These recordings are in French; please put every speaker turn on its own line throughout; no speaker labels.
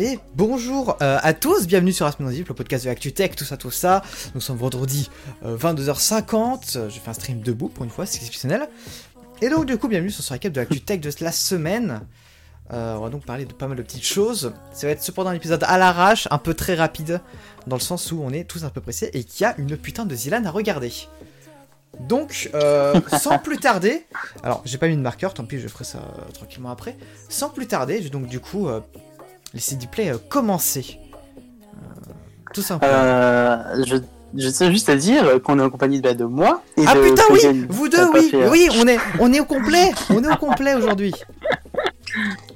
Et bonjour euh, à tous, bienvenue sur Asmonodip, le podcast de ActuTech, tout ça, tout ça. Nous sommes vendredi euh, 22h50, euh, je fais un stream debout pour une fois, c'est exceptionnel. Et donc du coup, bienvenue sur ce récap de ActuTech de la semaine. Euh, on va donc parler de pas mal de petites choses. Ça va être cependant un épisode à l'arrache, un peu très rapide, dans le sens où on est tous un peu pressés et qu'il y a une putain de Zilan à regarder. Donc, euh, sans plus tarder, alors j'ai pas mis de marqueur, tant pis, je ferai ça euh, tranquillement après. Sans plus tarder, je vais donc du coup euh, laisser Dplay euh, commencer. Euh, tout simplement.
Euh, je, je tiens juste à dire qu'on est en compagnie de, de moi. Et
ah
de
putain, oui, vous deux, oui,
fait,
oui, on est, on est au complet, on est au complet aujourd'hui.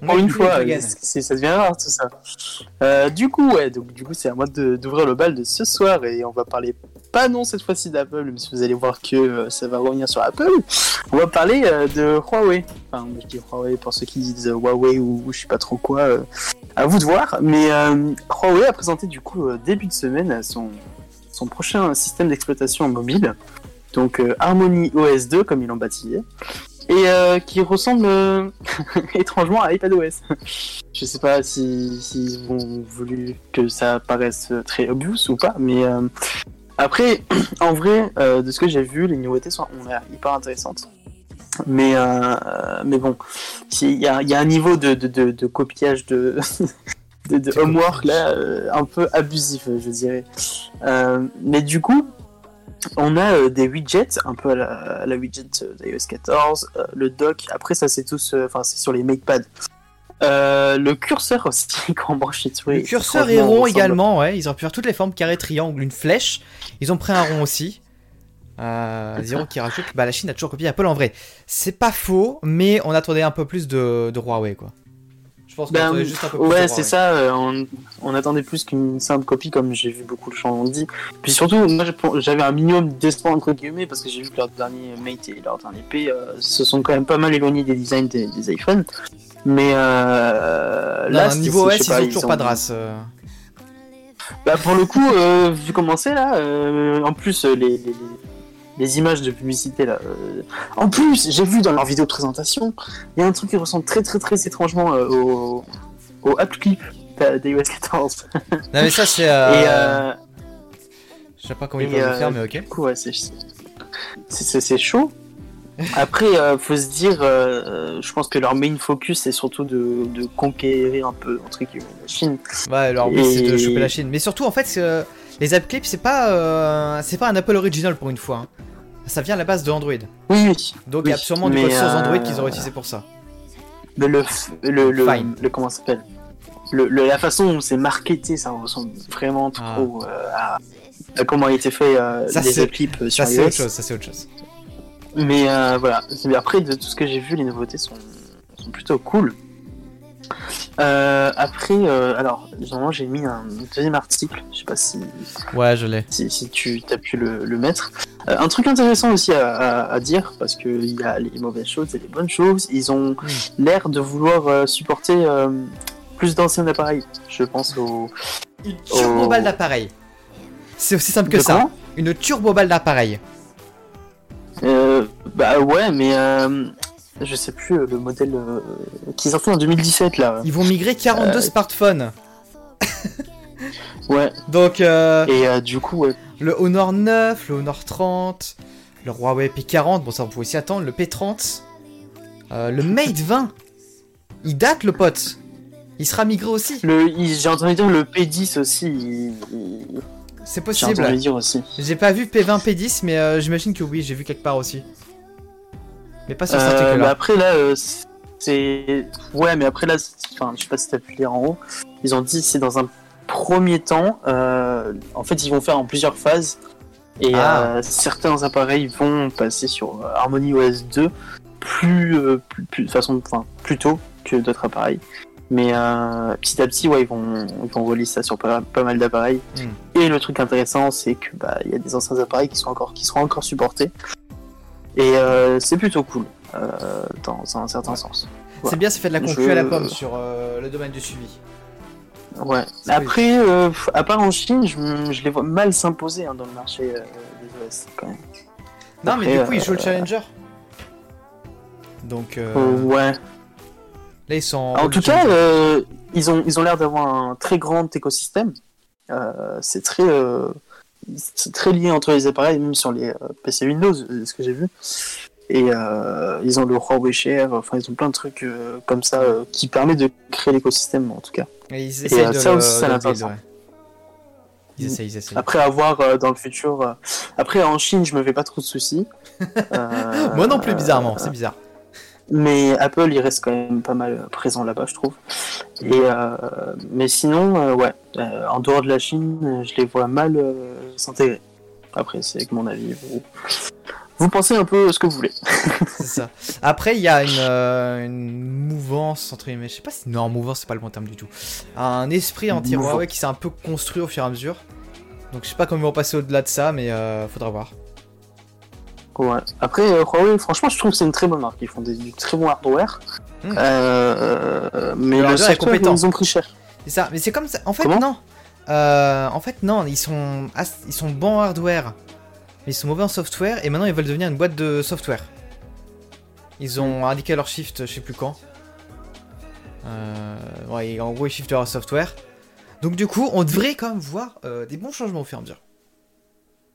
Pour une fois, ça devient rare tout ça. Euh, du coup, ouais, donc du coup, c'est à moi de- d'ouvrir le bal de ce soir et on va parler pas non cette fois-ci d'Apple, mais si vous allez voir que euh, ça va revenir sur Apple, on va parler euh, de Huawei. Enfin, je dis Huawei pour ceux qui disent Huawei ou, ou je sais pas trop quoi. à vous de voir. Mais Huawei a présenté du coup début de semaine son son prochain système d'exploitation mobile, donc Harmony OS 2 comme ils l'ont baptisé et euh, qui ressemble euh, étrangement à iPadOS. Je sais pas si s'ils ont voulu que ça paraisse très obvious ou pas, mais euh, après, en vrai, euh, de ce que j'ai vu, les nouveautés sont hyper intéressantes. Mais euh, mais bon, il y a, il y a un niveau de, de, de, de copiage de de, homework là euh, un peu abusif, je dirais. Euh, mais du coup, on a euh, des widgets, un peu à la, à la widget euh, d'iOS 14, euh, le dock, après ça c'est tous, euh, enfin c'est sur les MatePad. Euh, le curseur aussi, quand on branche les souris.
Le curseur est
franchement,
rond également, ouais. Ils ont pu faire toutes les formes, carré, triangle, une flèche. Ils ont pris un rond aussi. Zero qui rajoute bah, la Chine a toujours copié Apple en vrai. C'est pas faux, mais on attendait un peu plus de, de Huawei quoi. Je pense qu'on
Ben,
attendait juste un peu plus de
ouais, c'est ça. euh, on, on attendait plus qu'une simple copie, comme j'ai vu beaucoup de gens dit. Puis surtout, moi, j'avais un minimum d'espoir entre guillemets parce que j'ai vu que leur dernier Mate et leur dernier P euh, se sont quand même pas mal éloignés des designs des, des iPhones. Mais euh,
Non,
là, c'est-
niveau OS, ils ont toujours pas de race.
Bah pour le coup, vu comment c'est là, en plus les, les, les- les images de publicité là. euh, en plus, j'ai vu dans leur vidéo de présentation, il y a un truc qui ressemble très très très étrangement euh, au, au App Clip d'iOS 14.
Non mais ça c'est. euh,
euh,
Je sais pas comment ils peuvent le
euh,
faire, mais ok.
du coup, ouais, c'est chaud. Après, euh, faut se dire, euh, je pense que leur main focus c'est surtout de, de conquérir un peu entre guillemets la Chine.
Ouais, alors oui, c'est de choper la Chine. Mais surtout, en fait, c'est, euh, les app clips, c'est pas, euh, c'est pas un Apple original pour une fois. hein. Ça vient à la base de Android.
Oui, oui.
Donc il y a sûrement du
mais,
code source Android
euh,
qu'ils auraient utilisé pour ça.
Mais le, le, le,
Fine.
le- comment ça s'appelle? Le, le- La façon dont c'est marketé, ça ressemble vraiment trop euh, à, à comment a été fait euh,
Ça,
les
c'est-
clips euh, sur
Ça c'est
iOS.
autre chose, ça c'est autre chose.
Mais euh, voilà, Mais après de tout ce que j'ai vu, les nouveautés sont, sont plutôt cool. Euh, après, euh, alors, normalement j'ai mis un deuxième article, je sais pas si,
Ouais, je l'ai.
si, si tu as pu le, le mettre. Euh, un truc intéressant aussi à, à- à dire, parce qu'il y a les mauvaises choses et les bonnes choses, ils ont l'air de vouloir supporter plus d'anciens appareils. Je pense au.
Une turbo
Oh.
balle d'appareil. C'est aussi simple que
De
ça. Une turbo balle d'appareil.
Euh, bah ouais, mais euh, je sais plus euh, le modèle euh, qui est sorti en 2017 là.
Ils vont migrer 42
Euh,
smartphones.
Ouais,
Donc euh,
et du coup, ouais.
le Honor 9, le Honor 30, le Huawei P40, bon ça on pouvait s'y attendre, le P30, euh, le Mate 20. Il date le pote. Il sera migré aussi.
J'ai entendu dire le P10 aussi. il- il-
C'est possible. J'ai pas vu P20, P10, mais euh, j'imagine que oui, j'ai vu quelque part aussi. Mais pas sur cet
Euh, mais après là, euh, c'est ouais, mais après là, enfin, je sais pas si t'as pu lire en haut. Ils ont dit c'est dans un premier temps. euh, en fait, ils vont faire en plusieurs phases. Et
Ah.
certains appareils vont passer sur Harmony OS 2 plus, plus, plus- de façon, enfin, plus tôt que d'autres appareils. Mais euh, petit à petit, ouais, ils vont, ils vont relier ça sur pas, pas mal d'appareils.
Hmm.
Et le truc intéressant, c'est que bah, il y a des anciens appareils qui sont encore, qui seront encore supportés. Et euh, c'est plutôt cool euh, dans un certain sens.
C'est bien, ça fait de la concu
Je-
à la pomme sur euh, le domaine du suivi.
Ouais. Après, euh, à part en Chine, je, les vois mal s'imposer hein, dans le marché euh, des OS quand même.
Non, mais du coup, ils jouent le challenger. Donc,
ouais.
Là, ils sont.
En tout cas, ils ont ils ont l'air d'avoir un très grand écosystème. C'est très c'est très lié entre les appareils, même sur les euh, PC Windows, euh, ce que j'ai vu. Et euh, ils ont le Huawei Share, enfin ils ont plein de trucs euh, comme ça euh, qui permet de créer l'écosystème en tout cas.
Et ils essayent de
ça aussi, ça l'intéresse.
ouais. Ils essayent, ils essayent.
Après avoir dans le futur. Après en Chine, je me fais pas trop de soucis.
Moi non plus, bizarrement, c'est bizarre.
Mais Apple, il reste quand même pas mal présent là-bas, je trouve. Et euh, mais sinon, euh, ouais, euh, en dehors de la Chine, euh, je les vois mal euh, s'intégrer. Après, c'est que mon avis. Vous, vous pensez un peu ce que vous voulez.
C'est ça. Après, il y a une, euh, une mouvance, entre guillemets, je sais pas si. Non, mouvance, c'est pas le bon terme du tout. Un esprit anti-Huawei qui s'est un peu construit au fur et à mesure. Donc, je sais pas comment ils vont passer au-delà de ça, mais euh, faudra voir.
Ouais. Après, euh, Huawei, franchement, je trouve que c'est une très bonne marque. Ils font des, du très bon hardware.
Hmm.
Euh, mais
Le
software, ils ont pris cher.
C'est ça, mais c'est comme ça. En fait,
Comment
non. Euh, en fait, non, ils sont, ils sont bons en hardware, mais ils sont mauvais en software, et maintenant ils veulent devenir une boîte de software. Ils ont indiqué leur shift, je sais plus quand. Euh, ouais, en gros, ils shiftent leur software. Donc, du coup, on devrait quand même voir euh, des bons changements au fur et à mesure.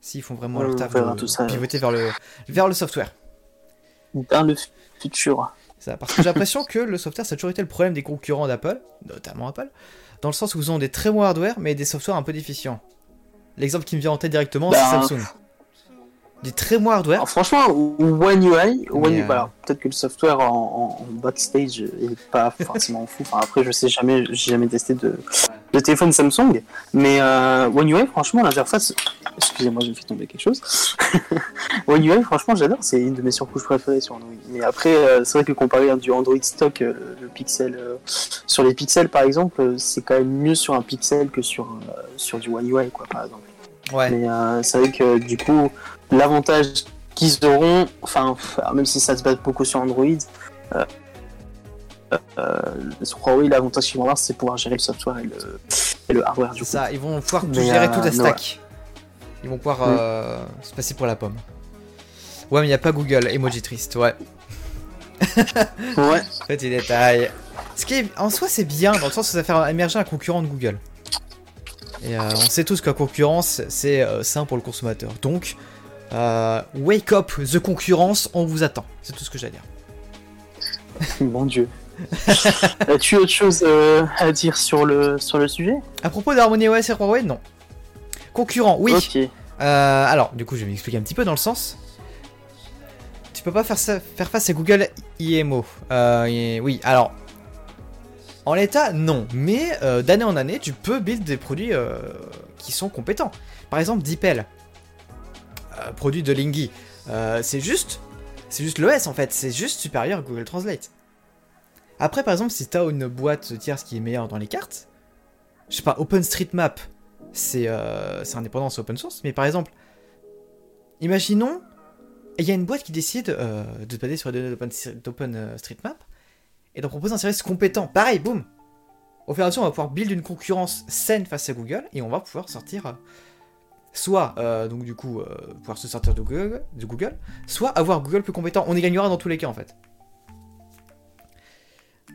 S'ils font vraiment leur
On
taf de
tout ça.
pivoter vers le, vers le software.
Dans le futur.
Ça, parce que j'ai l'impression que le software, ça a toujours été le problème des concurrents d'Apple, notamment Apple, dans le sens où ils ont des très bons hardware, mais des softwares un peu déficients. L'exemple qui me vient en tête directement, c'est Samsung. Des très bons hardware,
Alors, franchement, One UI, One
euh,
voilà, peut-être que le software en, en- en backstage est pas forcément fou. Enfin, après, je sais jamais, j'ai jamais testé de, de téléphone Samsung, mais euh, One UI, franchement, l'interface, excusez-moi, j'ai fait tomber quelque chose. One UI, franchement, j'adore, c'est une de mes surcouches préférées sur Android. Mais après, euh, c'est vrai que comparé à du Android stock, euh, le Pixel, euh, sur les pixels par exemple, c'est quand même mieux sur un Pixel que sur sur du One UI, quoi, par exemple.
ouais.
Mais c'est vrai que du coup, l'avantage qu'ils auront, enfin, même si ça se base beaucoup sur Android, euh, euh, sur Huawei, l'avantage qu'ils vont avoir, c'est pouvoir gérer le software et le, et le hardware du coup.
ça, ils vont pouvoir tout gérer
euh,
toute la stack. Ils vont pouvoir
Mm.
euh, se passer pour la pomme. Ouais, mais il n'y a pas Google, emoji triste, ouais.
Ouais,
Petit détail. Ce qui est, en soi, c'est bien, dans le sens où ça fait émerger un concurrent de Google. Et euh, on sait tous que la concurrence, c'est euh, sain pour le consommateur. Donc, euh, wake up, the concurrence, on vous attend. C'est tout ce que j'ai à dire.
mon dieu. As-tu autre chose euh, à dire sur le, sur le sujet?
À propos d'Harmony OS et Huawei, non. Concurrent, oui. Euh, alors, du coup, je vais m'expliquer un petit peu dans le sens. Tu peux pas faire, ça- faire face à Google IMO. Et- oui, alors. En l'état, non. Mais euh, d'année en année, tu peux build des produits euh, qui sont compétents. Par exemple, DeepL. Euh, produit de Lingy. Euh, c'est juste. C'est juste l'OS en fait. C'est juste supérieur à Google Translate. Après, par exemple, si t'as une boîte tierce qui est meilleure dans les cartes. Je sais pas, OpenStreetMap c'est euh, indépendant, c'est open source. Mais par exemple, imaginons, il y a une boîte qui décide euh, de se baser sur les données d'Open- d'OpenStreetMap et d'en proposer un service compétent. Pareil, boum Au fur et à mesure, on va pouvoir build une concurrence saine face à Google et on va pouvoir sortir. Soit, euh, donc du coup, euh, pouvoir se sortir de Google, de Google, soit avoir Google plus compétent. On y gagnera dans tous les cas en fait.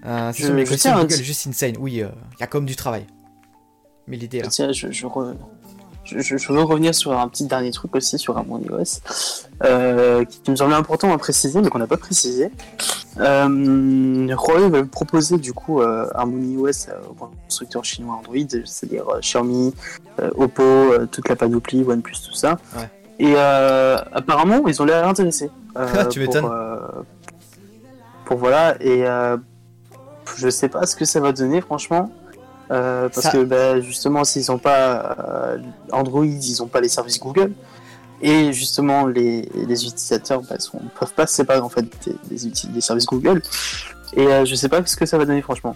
Euh, c'est
Je- je
Google juste insane. Oui, euh, il y a comme du travail. Mais l'idée là.
Je, je, re- je, je- je veux revenir sur un petit dernier truc aussi sur Harmony OS euh, qui me semblait important à préciser mais qu'on n'a pas précisé. Euh, Huawei va proposer du coup euh, Harmony OS euh, aux constructeurs chinois Android, c'est-à-dire euh, Xiaomi, Oppo, toute la panoplie, OnePlus, tout ça.
Ouais.
Et apparemment, ils ont l'air intéressés.
Tu m'étonnes.
pour voilà, et je sais pas ce que ça va donner, franchement. Euh, parce
Ça-
que bah, justement, s'ils n'ont pas euh, Android, ils n'ont pas les services Google. Et justement, les, les utilisateurs bah, sont, peuvent pas se séparer en fait des, des, services Google. Et euh, je sais pas ce que ça va donner, franchement.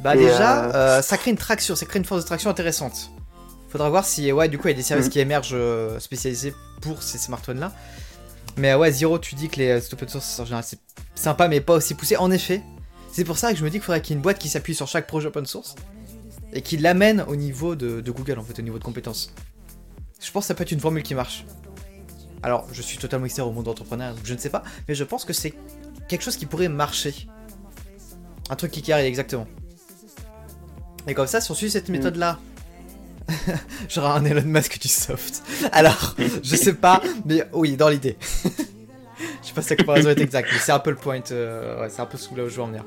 Bah
Et,
déjà, ça crée une traction, ça crée une force de traction intéressante. Faudra voir si, ouais, du coup, il y a des services
Mhm.
qui émergent spécialisés pour ces smartphones-là. Mais ouais, Zero, tu dis que les open source en général c'est sympa, mais pas aussi poussé. En effet, c'est pour ça que je me dis qu'il faudrait qu'il y ait une boîte qui s'appuie sur chaque projet open source et qui l'amène au niveau de, de Google, en fait, au niveau de compétences. Je pense que ça peut être une formule qui marche. Alors, je suis totalement extérieur au monde entrepreneur, donc je ne sais pas, mais je pense que c'est quelque chose qui pourrait marcher. Un truc qui carry, exactement. Et comme ça, si on suit cette méthode-là, genre un Elon Musk du soft. Alors, je sais pas, mais oui, dans l'idée. je sais pas si la comparaison est exacte, mais c'est un peu le point, euh, ouais, c'est un peu sous là où je veux en venir.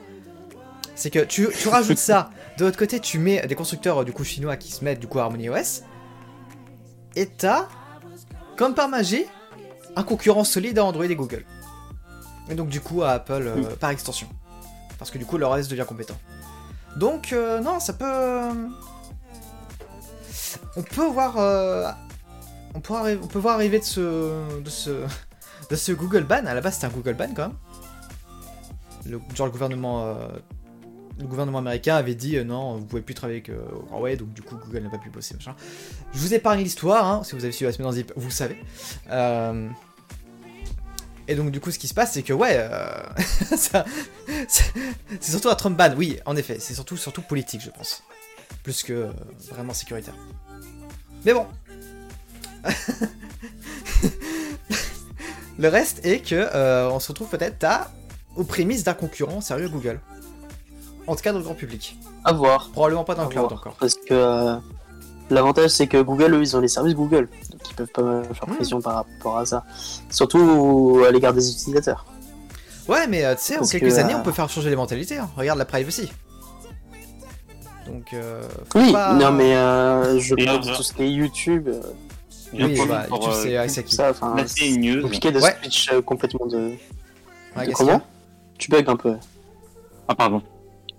C'est que tu, tu rajoutes ça, de l'autre côté, tu mets des constructeurs euh, du coup chinois qui se mettent du coup à Harmony OS, et t'as, comme par magie, un concurrent solide à Android et Google. Et donc du coup à Apple euh, par extension. Parce que du coup leur OS devient compétent. Donc euh, non, ça peut... On peut voir... euh, On, peut arri- on peut voir arriver de ce... De ce... De ce Google ban. À la base c'était un Google ban quand même. Le, genre le gouvernement... Le gouvernement américain avait dit euh, non, vous pouvez plus travailler avec Huawei, donc du coup Google n'a pas pu bosser, machin. Je vous épargne l'histoire, hein, si vous avez suivi la semaine en zip, vous le savez. Euh, Et donc du coup, ce qui se passe, c'est que ouais, euh, c'est surtout un Trump ban. Oui, en effet, c'est surtout surtout politique, je pense, plus que vraiment sécuritaire. Mais bon. Le reste est que on se retrouve peut-être à aux prémices d'un concurrent sérieux Google. En tout cas dans le grand public.
À voir.
Probablement pas dans le cloud
voir.
encore.
Parce que euh, l'avantage, c'est que Google, eux, ils ont les services Google. Donc ils peuvent pas faire
Mm.
pression par rapport à ça. Surtout à l'égard des utilisateurs.
Ouais, mais euh, tu sais, en quelques
que,
années,
euh,
on peut faire changer les mentalités. hein. Regarde la privacy. Donc, euh,
Oui,
pas-
non, mais euh, je pense
euh,
tout ce qui est YouTube, euh,
Oui, bah, YouTube, c'est c'est
ça, compliqué de
Ouais.
switch euh, complètement de.
Ouais,
de comment? Tu bugs un peu.
Ah pardon.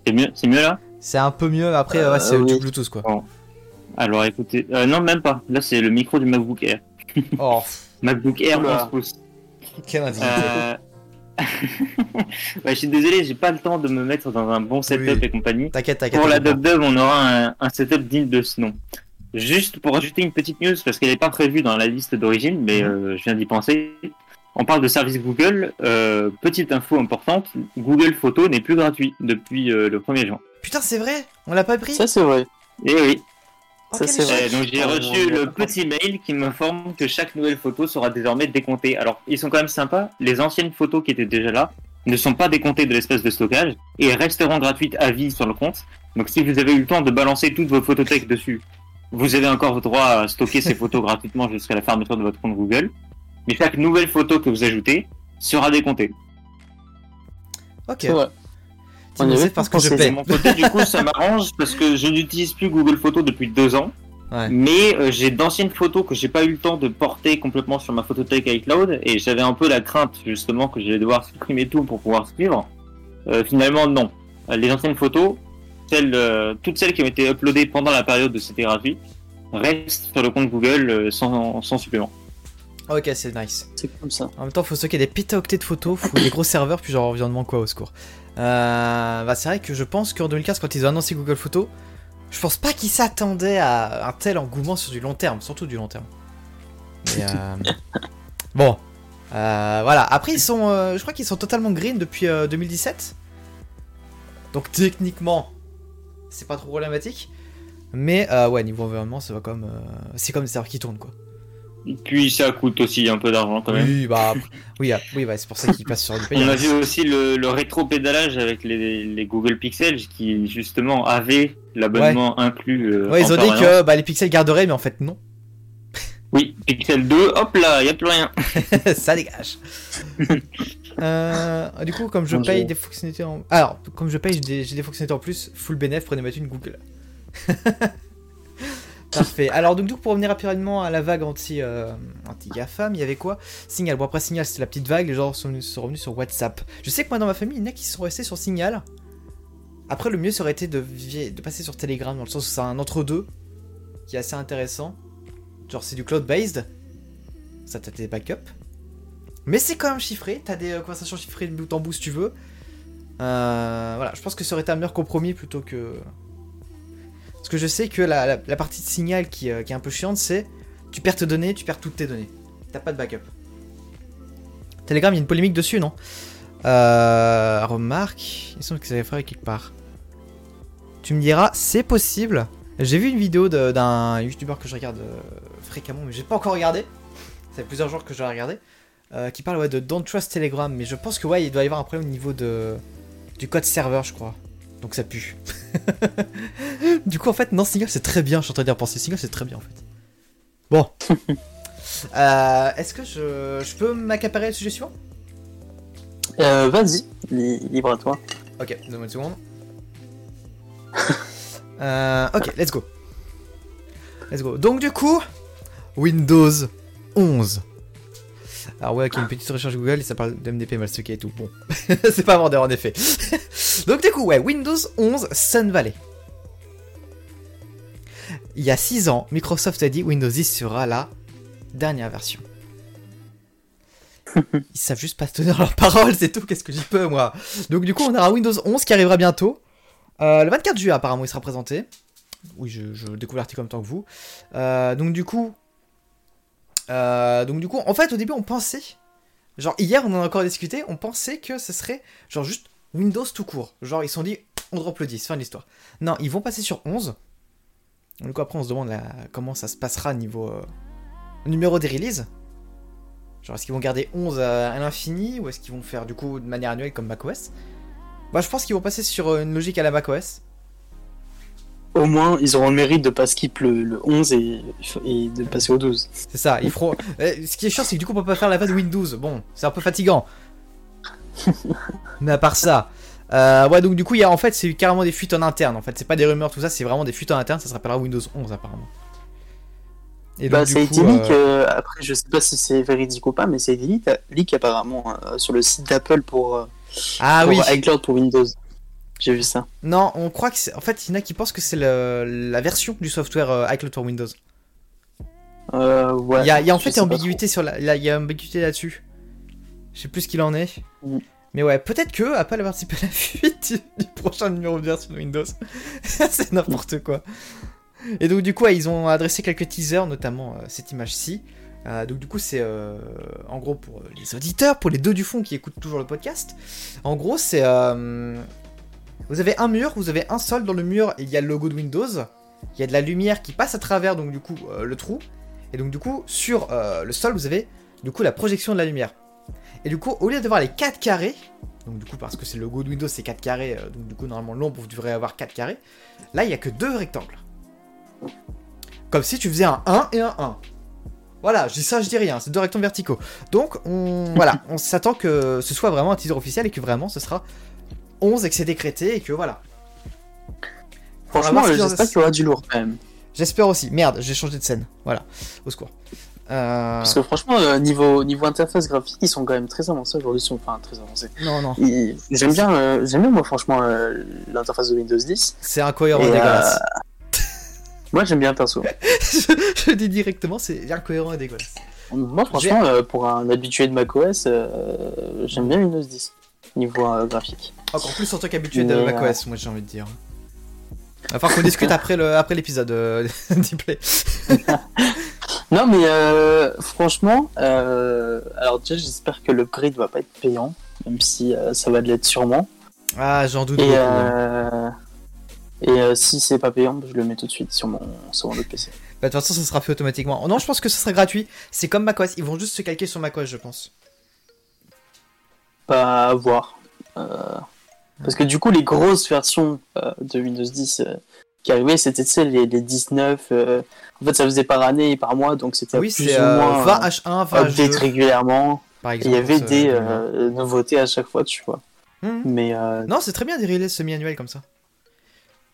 C'est mieux, c'est mieux là
C'est un peu mieux. Après,
Euh,
ouais, c'est
oui.
du Bluetooth, quoi.
Alors écoutez, euh, non même pas. Là c'est le micro du MacBook Air.
Oh,
MacBook Air
Oula.
11 pouces.
quelle indignité.
Euh... je suis désolé, j'ai pas le temps de me mettre dans un bon setup
Oui.
et compagnie.
T'inquiète, t'inquiète.
Pour la DubDub, on aura un, un setup digne de ce nom. Juste pour ajouter une petite news, parce qu'elle n'est pas prévue dans la liste d'origine, mais
Mhm.
euh, je viens d'y penser. On parle de service Google. euh, petite info importante, Google Photo n'est plus gratuit depuis euh, le 1er juin.
Putain, c'est vrai On l'a pas pris
Ça, c'est vrai.
Et oui,
Oh,
ça, c'est vrai.
Donc j'ai
Euh,
reçu le petit mail qui m'informe que chaque nouvelle photo sera désormais décomptée. Alors ils sont quand même sympas. Les anciennes photos qui étaient déjà là ne sont pas décomptées de l'espace de stockage et resteront gratuites à vie sur le compte. Donc si vous avez eu le temps de balancer toutes vos photothèques dessus, vous avez encore droit à stocker ces photos gratuitement jusqu'à la fermeture de votre compte Google. Mais chaque nouvelle photo que vous ajoutez sera décomptée.
Ok. Tu me parce que je
mon côté, du coup, ça m'arrange parce que je n'utilise plus Google Photos depuis deux ans.
Ouais.
Mais euh, j'ai d'anciennes photos que j'ai pas eu le temps de porter complètement sur ma photothèque iCloud et j'avais un peu la crainte justement que j'allais devoir supprimer tout pour pouvoir suivre. Euh, finalement, non. Euh, Les anciennes photos, celles, euh, toutes celles qui ont été uploadées pendant la période de c'était gratuit, restent sur le compte Google euh, sans, sans supplément.
Ok, c'est nice.
C'est comme ça.
En même temps, faut stocker des pétaoctets de photos, faut des gros serveurs, puis genre environnement quoi au secours. Euh, bah, c'est vrai que je pense qu'en 2015, quand ils ont annoncé Google Photos, je pense pas qu'ils s'attendaient à un tel engouement sur du long terme, surtout du long terme. Mais, euh, bon, Euh, voilà. Après, ils sont, je crois qu'ils sont totalement green depuis euh, 2017. Donc techniquement, c'est pas trop problématique. Mais ouais, niveau environnement, ça va comme, c'est comme des serveurs qui tournent quoi.
Puis ça coûte aussi un peu d'argent quand même.
Oui, bah, oui, ah, oui, bah, c'est pour ça qu'ils passent sur du
On
payant.
a vu aussi le, le rétro-pédalage avec les, les Google Pixel qui justement avaient l'abonnement inclus. euh,
Ouais, ils ont dit que bah, les pixels garderaient, mais en fait, non.
Oui, Pixel 2, hop là, y a plus rien.
ça dégage. Euh, du coup, comme je paye des fonctionnalités en. Alors, comme je paye, j'ai des, des fonctionnalités en plus. Full bénéf, prenez ma thune Google. Parfait. Alors, donc, pour revenir rapidement à la vague anti, euh, anti GAFAM, il y avait quoi? Signal. Bon, après Signal, c'était la petite vague. Les gens sont, revenus sur WhatsApp. Je sais que moi, dans ma famille, il y en a qui sont restés sur Signal. Après, le mieux serait été de, de passer sur Telegram, dans le sens où c'est un entre-deux qui est assez intéressant. Genre, c'est du cloud-based. Ça, t'as tes backups. Mais c'est quand même chiffré. T'as des euh, conversations chiffrées de bout en bout si tu veux. Euh, voilà, je pense que ça aurait été un meilleur compromis plutôt que. Que je sais que la, partie de signal qui, euh, qui est un peu chiante, c'est tu perds tes données, tu perds toutes tes données. T'as pas de backup. Telegram, il y a une polémique dessus, non? Euh, Remarque, il semble que ça avait fait quelque part. Tu me diras, c'est possible. J'ai vu une vidéo d'un youtubeur que je regarde euh, fréquemment, mais j'ai pas encore regardé. Ça fait plusieurs jours que je dois regarder. euh, qui parle ouais, de Don't Trust Telegram, mais je pense que ouais, il doit y avoir un problème au niveau de du code serveur, je crois. Donc ça pue. du coup, en fait, non, Single, c'est très bien. Je suis en train de dire penser Single, c'est très bien, en fait. Bon. Euh, Est-ce que je, je peux m'accaparer le sujet suivant?
Euh, Vas-y, li- libre à toi.
Ok, donne-moi une seconde. Euh, ok, let's go. Let's go. Donc, du coup, Windows 11. Alors, ouais, ok, une petite recherche Google et ça parle d'MDP mal stocké et tout. Bon, c'est pas vendeur en effet. Donc, du coup, ouais, Windows 11 Sun Valley. Il y a 6 ans, Microsoft a dit Windows 10 sera la dernière version. Ils savent juste pas tenir leurs paroles, c'est tout. Qu'est-ce que j'y peux, moi? Donc, du coup, on aura Windows 11 qui arrivera bientôt. Euh, le 24 juillet, apparemment, il sera présenté. Oui, je, je découvre l'article en même temps que vous. Euh, donc, du coup. Euh, donc, du coup, en fait, au début, on pensait. Genre, hier, on en a encore discuté. On pensait que ce serait, genre, juste Windows tout court. Genre, ils se sont dit, on drop le 10, fin de l'histoire. Non, ils vont passer sur 11. Du coup, après, on se demande comment ça se passera niveau euh, numéro des releases. Genre, est-ce qu'ils vont garder 11 à, à l'infini ou est-ce qu'ils vont faire du coup de manière annuelle comme macOS? Bah, je pense qu'ils vont passer sur euh, une logique à la macOS.
Au moins, ils auront le mérite de pas skip le, le 11 et, et de passer au 12.
C'est ça, ils feront. Euh, ce qui est chiant, c'est que du coup, on peut pas faire la phase Windows. Bon, c'est un peu fatigant. Mais à part ça. euh, ouais, donc du coup, il y a en fait, c'est carrément des fuites en interne. En fait, c'est pas des rumeurs, tout ça, c'est vraiment des fuites en interne. Ça se rappellera Windows 11 apparemment. Et
Bah,
donc,
été leak,
euh,
euh, après je sais pas si c'est véridique ou pas, mais été leak, leak apparemment sur le site d'Apple pour,
Ah
pour
oui.
iCloud pour Windows. J'ai vu ça.
Non, on croit que c'est. En fait, il y en a qui pensent que c'est le- la version du software euh, iCloud pour Windows.
Euh, ouais,
Il y a, il y a en fait ambiguïté sur la, la- il y a ambiguïté là-dessus. Je sais plus ce qu'il en est.
Mm.
Mais ouais, peut-être que Apple a participé à la fuite du, prochain numéro de version de Windows. c'est n'importe quoi. Et donc du coup, ouais, ils ont adressé quelques teasers, notamment euh, cette image-ci. Euh, donc du coup, c'est euh, en gros pour les auditeurs, pour les deux du fond qui écoutent toujours le podcast. En gros, c'est vous avez un mur, vous avez un sol dans le mur, il y a le logo de Windows. Il y a de la lumière qui passe à travers donc du coup euh, le trou. Et donc du coup, sur euh, le sol, vous avez du coup la projection de la lumière. Et du coup, au lieu d'avoir les 4 carrés, donc du coup parce que c'est le logo de Windows, c'est 4 carrés, euh, donc du coup normalement l'ombre vous devrez avoir 4 carrés. Là, il y a que deux rectangles. Comme si tu faisais un 1 et un 1. Voilà, je dis ça, je dis rien, c'est deux rectangles verticaux. Donc on voilà, on s'attend que ce soit vraiment un teaser officiel et que vraiment ce sera 11 et que c'est décrété et que voilà.
Franchement, j'espère qu'il y aura du lourd quand même.
J'espère aussi. Merde, j'ai changé de scène. Voilà, au secours. Euh...
Parce que franchement, euh, niveau, niveau interface graphique, ils sont quand même très avancés aujourd'hui. ils sont- Enfin, très avancés.
Non, non,
J'aime bien, euh, j'aime bien moi franchement l'interface de Windows 10.
c'est incohérent
Et,
dégueulasse.
Moi j'aime bien perso.
je, je dis directement, c'est incohérent et dégueulasse.
Moi franchement, pour un habitué de macOS, j'aime bien Windows 10 niveau euh, graphique.
Encore plus en tant qu'habitué de macOS, moi j'ai envie de dire. Va falloir qu'on discute après le après l'épisode euh, d'Iplay.
Non mais euh, franchement, euh, alors déjà j'espère que l'upgrade va pas être payant, même si euh, ça va de l'être sûrement.
Ah, j'en doute
Et,
beaucoup. hein.
euh, et euh, si c'est pas payant, je le mets tout de suite sur mon, sur mon autre PC.
Bah, de toute façon, ça sera fait automatiquement. Non, je pense que ce sera gratuit. C'est comme macOS, ils vont juste se calquer sur macOS, je pense.
À voir. Euh, parce que du coup, les grosses versions euh, de Windows 10 euh, qui arrivaient, c'était les, les 19. euh, en fait, ça faisait par année et par mois, donc c'était
oui,
plus ou moins
20 H1, 20
update
H2,
régulièrement.
par
Et
exemple.
il y avait des euh, nouveautés à chaque fois, tu vois.
Mhm.
Mais euh,
Non, c'est très bien des releases semi-annuels comme ça.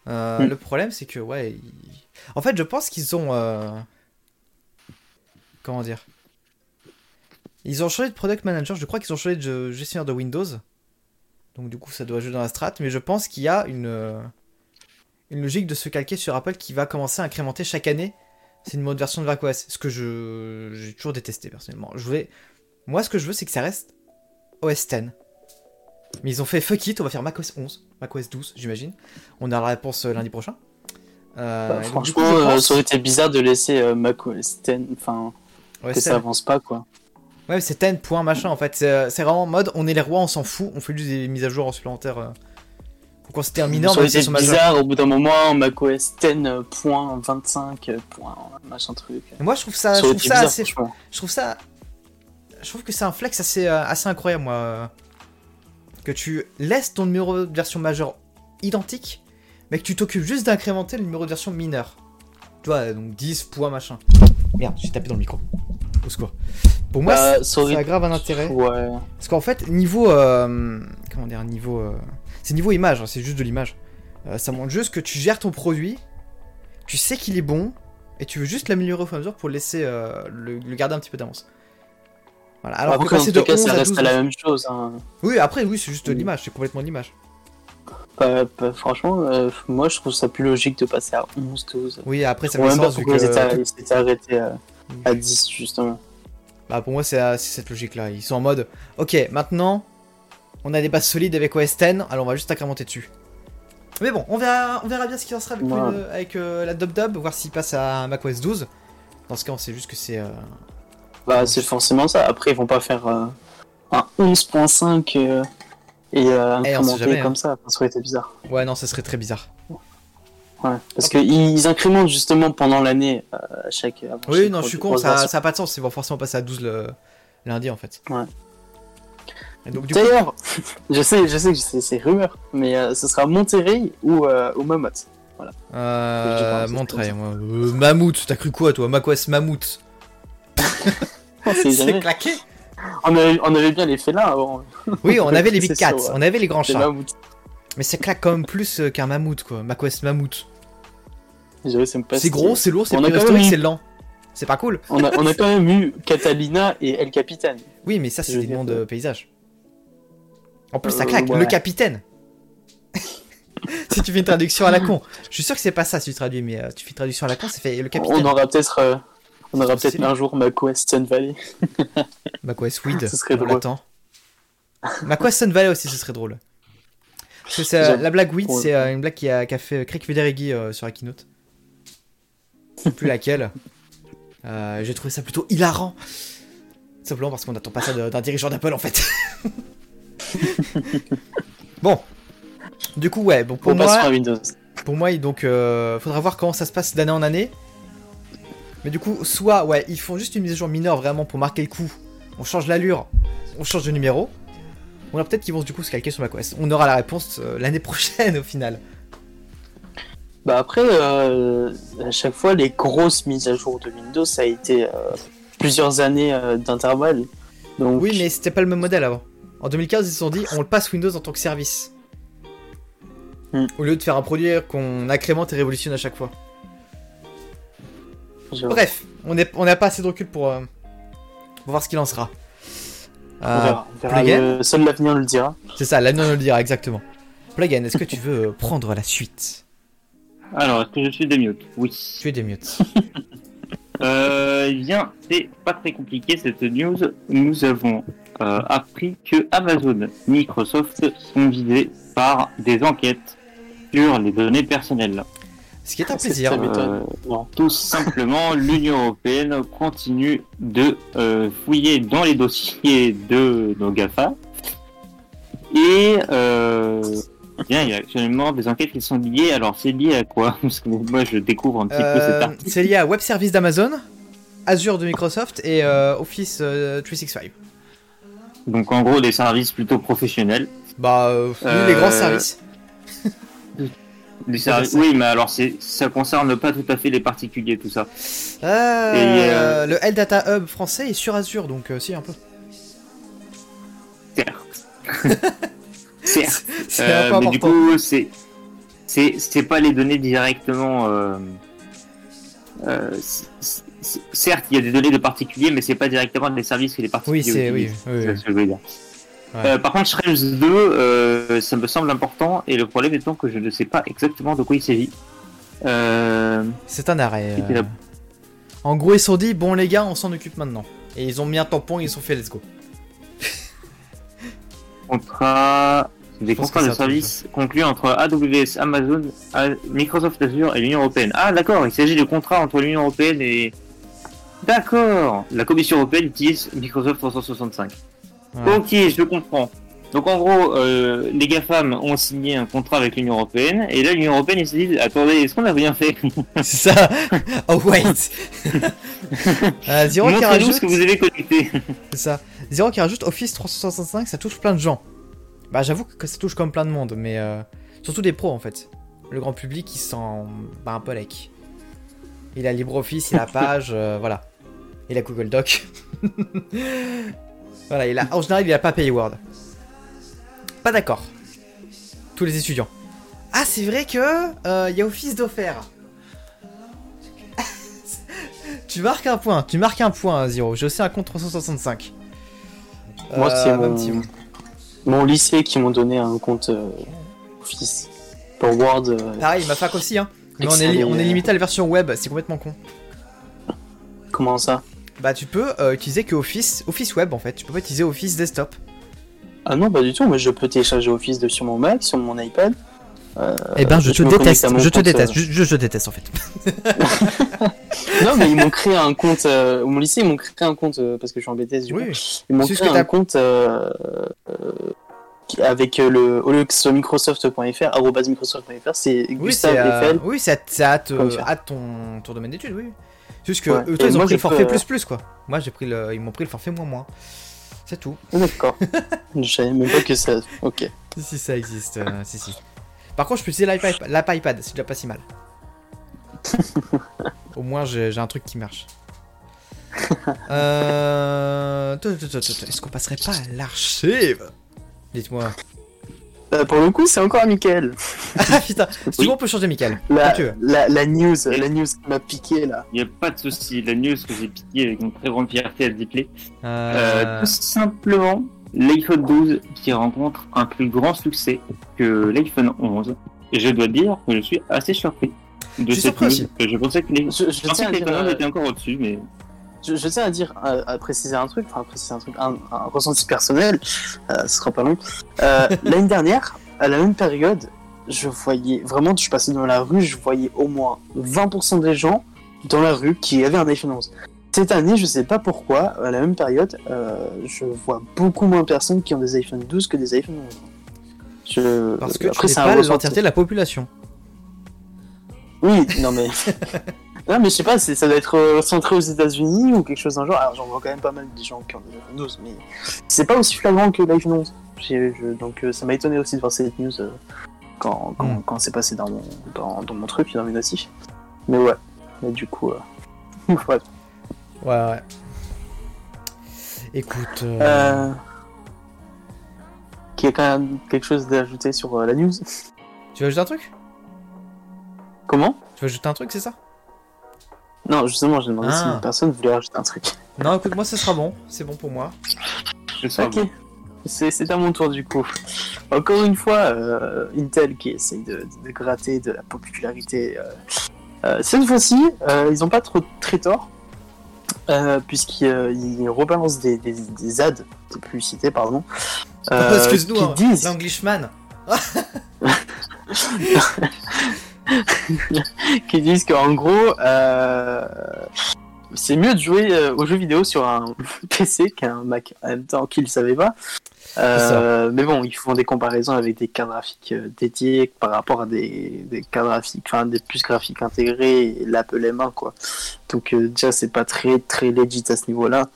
Euh,
Hmm.
Le problème, c'est que, ouais. ils- En fait, je pense qu'ils ont. Comment dire Ils ont changé de product manager. Je crois qu'ils ont changé de gestionnaire de Windows. Donc, du coup, ça doit jouer dans la strat. Mais je pense qu'il y a une. euh, Une logique de se calquer sur Apple qui va commencer à incrémenter chaque année. C'est une mode version de macOS. Ce que je j'ai toujours détesté personnellement. Je voulais... Moi, ce que je veux, c'est que ça reste OS X. Mais ils ont fait fuck it, on va faire macOS 11, macOS 12, j'imagine. On a la réponse euh, lundi prochain. Euh,
bah,
coup,
franchement,
je
euh,
pense-
ça aurait été bizarre de laisser euh, macOS 10, enfin, que ça
10.
avance pas, quoi.
Ouais, c'est 10 point machin en fait. C'est euh, c'est vraiment en mode on est les rois, on s'en fout, on fait juste des mises à jour en supplémentaire. euh, Pour considérer un mineur, majeures.
bizarre au bout d'un moment, macOS 10.25, point, machin truc.
Et Moi, je trouve ça,
Ça
je trouve ça
bizarre,
assez. Je trouve ça. Je trouve que c'est un flex assez, euh, assez incroyable, moi. euh, Que tu laisses ton numéro de version majeure identiques, mais que tu t'occupes juste d'incrémenter le numéro de version mineur. Tu vois, donc 10 points machin. Merde, j'ai tapé dans le micro. Au secours. Pour moi,
Bah,
ça,
ça aurait-
ça a grave un intérêt.
Ouais.
Parce qu'en fait, niveau. euh, comment dire Niveau. euh, c'est niveau image, hein, c'est juste de l'image. Euh, ça montre juste que tu gères ton produit, tu sais qu'il est bon, et tu veux juste l'améliorer au fur et à mesure pour laisser euh, le, le garder un petit peu d'avance. Voilà, alors que
Après, en
passer
tout
de
cas,
11
ça
à
reste
12.
la même chose. Hein.
Oui, après, oui, c'est juste de
Oui.
l'image, c'est complètement de l'image.
Pas- franchement, euh, moi, je trouve ça plus logique de passer à 11, 12.
Oui, après, ça fait sens vu que.
ils étaient, arrêtés à, à 10, justement.
Bah, pour moi, c'est euh, cette logique-là. Ils sont en mode, ok, maintenant, on a des bases solides avec OS X, alors on va juste incrémenter dessus. Mais bon, on verra, on verra bien ce qu'il en sera avec,
Ouais.
une- avec euh, la DubDub, voir s'il passe à macOS 12. Dans ce cas, on sait juste que c'est. euh,
Bah, c'est forcément ça. Après, ils vont pas faire euh, un 11.5 euh, et euh,
Eh, on sait hein.
comme ça. Ça aurait été bizarre.
Ouais, non, ça serait très bizarre.
Ouais. Parce qu'ils incrémentent justement pendant l'année euh, à chaque. avant
Oui,
chaque
non, je suis con, ça,
version.
ça a pas de sens. Ils vont forcément passer à 12 le lundi en fait.
Ouais.
Et donc, du coup,
D'ailleurs, je sais, je sais que c'est rumeur, mais euh, ce sera Monterrey ou, euh, ou Mammoth.
euh,
pense,
Monterey,
c'est
moi. Euh, Mammouth, t'as cru quoi toi? macOS Mammouth? C'est claqué
On avait, on avait bien les félins avant.
Oui, on avait les Big Cats, on avait les grands chats.
Mammoth.
Mais ça claque quand même plus euh, qu'un mammouth quoi. macOS Mammouth.
J'avoue, c'est
gros, c'est lourd, c'est préhistorique,
eu-
c'est lent. C'est pas cool.
On a, on a quand même eu Catalina et El Capitan.
Oui, mais ça, c'est des noms de paysages. En plus, ça
Euh,
claque.
ouais.
Le capitaine. si tu fais une traduction à la con. Je suis sûr que c'est pas ça si tu traduis, mais euh, tu fais une traduction à la con, c'est fait le capitaine.
On aura peut-être euh, on aura
C'est
peut-être un jour macOS Sun Valley.
macOS Weed,
Ce serait
on
drôle.
l'attend. macOS Sun Valley aussi, ce serait drôle. C'est, euh, la blague Weed, c'est euh, une blague qui a, qui a fait Craig Federighi euh, sur la keynote. Je sais plus laquelle. Euh, J'ai trouvé ça plutôt hilarant. Simplement parce qu'on n'attend pas ça d'un dirigeant d'Apple en fait. bon. Du coup, ouais, bon, pour
On passe
moi,
à Windows.
pour moi, il- donc, euh, faudra voir comment ça se passe d'année en année. Mais du coup, soit, ouais, ils font juste une mise à jour mineure vraiment pour marquer le coup. On change l'allure, on change de numéro. Ou alors peut-être qu'ils vont du coup se calquer sur macOS. On aura la réponse euh, l'année prochaine au final.
Bah après, euh, à chaque fois, les grosses mises à jour de Windows, ça a été euh, plusieurs années d'intervalle. Donc,
Oui, mais c'était pas le même modèle avant. En 2015, ils se sont dit, on le passe Windows en tant que service.
Hmm.
Au lieu de faire un produit qu'on incrémente et révolutionne à chaque fois. Bref, on n'a on pas assez de recul pour, pour voir ce qu'il en sera.
On
Euh,
verra. on verra.
plugin
Le- Seul l'avenir le dira.
C'est ça, l'avenir nous le dira exactement. Plugin, est-ce que tu veux prendre la suite?
Alors, est-ce que je suis démute Oui.
Tu es des mutes.
Euh, eh bien, c'est pas très compliqué cette news. Nous avons euh, appris que Amazon, Microsoft sont visés par des enquêtes sur les données personnelles.
Ce qui est un plaisir.
Euh,
Non.
tout simplement, l'Union européenne continue de euh, fouiller dans les dossiers de nos GAFA. Et euh, bien, il y a actuellement des enquêtes qui sont liées. Alors, c'est lié à quoi? Parce que moi, je découvre un petit peu cet article.
c'est lié à Web Service d'Amazon, Azure de Microsoft et euh, Office euh, 365.
Donc, en gros, des services plutôt professionnels.
Bah, euh, oui,
Euh,
les grands services.
Oui, mais alors, c'est ça concerne pas tout à fait les particuliers, tout ça.
Euh,
et, euh,
Le L Data Hub français est sur Azure, donc euh, si, un peu.
Certes. Certes.
C'est
Euh, mais du coup, c'est c'est c'est pas les données directement. Euh, euh, c'est- c'est- certes, il y a des données de particuliers, mais c'est pas directement des services que les particuliers.
Oui, c'est oui, oui,
C'est
oui. Ouais.
Euh, par contre, Shrems 2, euh, ça me semble important, et le problème étant que je ne sais pas exactement de quoi il s'agit. Euh,
C'est un arrêt. En gros, ils se sont dit, bon les gars, on s'en occupe maintenant. Et ils ont mis un tampon, ils se sont fait let's go.
contrat, des contrats de service conclus entre AWS, Amazon, Microsoft Azure et l'Union Européenne. Ah d'accord, il s'agit de contrats entre l'Union Européenne et... D'accord La Commission Européenne utilise Microsoft 365.
Ouais.
Ok, je comprends. Donc en gros, euh, les GAFAM ont signé un contrat avec l'Union Européenne, et là l'Union Européenne ils se disent, attendez, est-ce qu'on a rien fait?
C'est ça Oh wait euh, Zero qui rajoute...
ce que vous avez connecté.
C'est ça. Zero qui rajoute Office 365, ça touche plein de gens. Bah j'avoue que ça touche comme plein de monde, mais euh, Surtout des pros en fait. Le grand public, il s'en bat un peu avec. Il a LibreOffice, il a Page, euh, voilà. Il a Google Doc. Voilà, il a, en général, il a pas payé Word. Pas d'accord. Tous les étudiants. Ah, c'est vrai que euh, il y a Office d'offert. tu marques un point, tu marques un point, Zero. J'ai aussi un compte 365.
Moi, c'est
Euh,
mon,
même petit mot.
mon lycée qui m'ont donné un compte euh, Office. Pour Word. euh,
Pareil, ma fac aussi, hein. Mais on est, on limité à la version web, c'est complètement con.
comment ça?
Bah, tu peux euh, utiliser que Office, Office web en fait. Tu peux pas utiliser Office desktop.
Ah non, pas du tout. Moi, je peux télécharger Office de sur mon Mac, sur mon iPad.
Eh ben, je te déteste.
à mon
Je te déteste.
euh,
Je, je- je déteste en fait.
Non, mais ils m'ont créé un compte. euh, au mon lycée, ils m'ont créé un compte euh, parce que je suis en BTS du coup.
Oui.
Ils m'ont créé un compte euh, euh, avec euh, le au lieu que ce soit microsoft.fr, microsoft.fr, c'est
Oui,
Gustave
euh,
Eiffel.
oui, c'est à, te- à ton, ton domaine d'études, oui. C'est juste que
Ouais.
eux, toi, ils ont
moi,
pris le forfait plus plus quoi. Moi, j'ai pris le, ils m'ont pris le forfait moins moins. C'est tout.
D'accord. je savais même pas que ça. Ok.
Si, si, ça existe. euh, si, si. Par contre, je peux utiliser l'iPad, l'app iPad, c'est déjà pas si mal. Au moins, j'ai un truc qui marche. Euh... Est-ce qu'on passerait pas à l'archive? Dites-moi.
Euh, pour le coup, c'est encore à Mickaël.
Ah putain, si tu veux, on peut changer, Michael.
La,
Quand tu veux.
la, la news, la news qui m'a piqué là.
Il n'y a pas de souci. La news que j'ai piquée avec une très grande fierté à Dipley.
Euh,
Euh, tout simplement, l'iPhone 12 qui rencontre un plus grand succès que l'iPhone 11. Et je dois dire que je suis assez surpris de cette
surpris
news. Je pensais que l'iPhone 11
euh,
était encore au-dessus, mais
je, je tiens à dire, à, à préciser un truc, enfin à préciser un truc, un, un ressenti personnel, euh, ce sera pas long. Euh, L'année dernière, à la même période, je voyais vraiment, je passais dans la rue, je voyais au moins 20% des gens dans la rue qui avaient un iPhone 11. Cette année, je sais pas pourquoi, à la même période, euh, je vois beaucoup moins de personnes qui ont des iPhone 12 que des iPhone 11. Je...
Parce que
Après,
tu n'es pas de la population.
Oui, non mais. non mais je sais pas, ça doit être euh, centré aux États-Unis ou quelque chose d'un genre. Alors j'en vois quand même pas mal des gens qui ont des 12, mais c'est pas aussi flagrant que l'iPhone 11. J'ai- je- donc euh, ça m'a étonné aussi de voir cette news euh, quand, quand,
Mm.
quand c'est passé dans mon, dans, dans mon truc, dans mes notifs. Mais ouais, mais du coup. Euh... ouais.
Ouais, ouais. Écoute. euh.
Qui a quand même quelque chose d'ajouter sur la news?
Tu veux ajouter un truc?
Comment?
Tu veux ajouter un truc, c'est ça?
Non, justement, j'ai demandé si
Ah.
une personne voulait rajouter un truc.
Non, écoute, moi, ça sera bon. C'est bon pour moi.
je sais
Ok. C'est c'est à mon tour du coup. Encore une fois, euh, Intel qui essaye de, de gratter de la popularité. euh, euh, cette fois-ci, euh, ils n'ont pas trop très tort, euh, puisqu'ils euh, ils rebalancent des, des, des ads, des publicités, pardon. euh,
Excuse-nous,
qui
hein,
disent,
l'Englishman.
qui disent qu'en gros, euh, c'est mieux de jouer euh, aux jeux vidéo sur un PC qu'un Mac. En même temps, qu'ils ne savaient pas. Euh, mais bon, ils font des comparaisons avec des cartes graphiques dédiées par rapport à des, des cartes graphiques, enfin des puces graphiques intégrées et l'Apple M1 quoi. Donc euh, déjà c'est pas très très legit à ce niveau-là.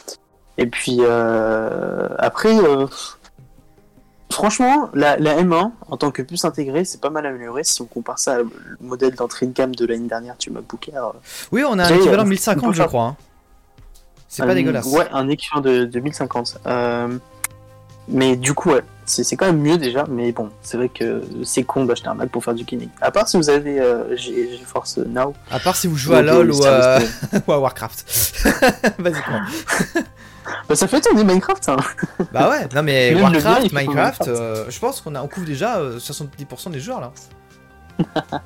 Et puis euh, après, franchement, la, la M1 en tant que puce intégrée, c'est pas mal amélioré si on compare ça au modèle d'entrée de gamme de l'année dernière, tu m'as booké. euh,
Oui, on a un équivalent
on
1050,
peut
je crois. hein. C'est pas dégueulasse.
Ouais, un équivalent de, de 1050. Euh, mais du coup, ouais, c'est quand même mieux déjà. Mais bon, c'est vrai que c'est con d'acheter un Mac pour faire du gaming. À part si vous avez euh, GeForce Now.
À part si vous jouez à LoL ou à... ou à Warcraft. Vas-y, comment
Bah, ça fait tourner Minecraft. Hein.
Bah ouais, non mais
Même le bien,
Warcraft, Minecraft,
Minecraft.
euh, je pense qu'on a, on couvre déjà euh, 70% des joueurs là.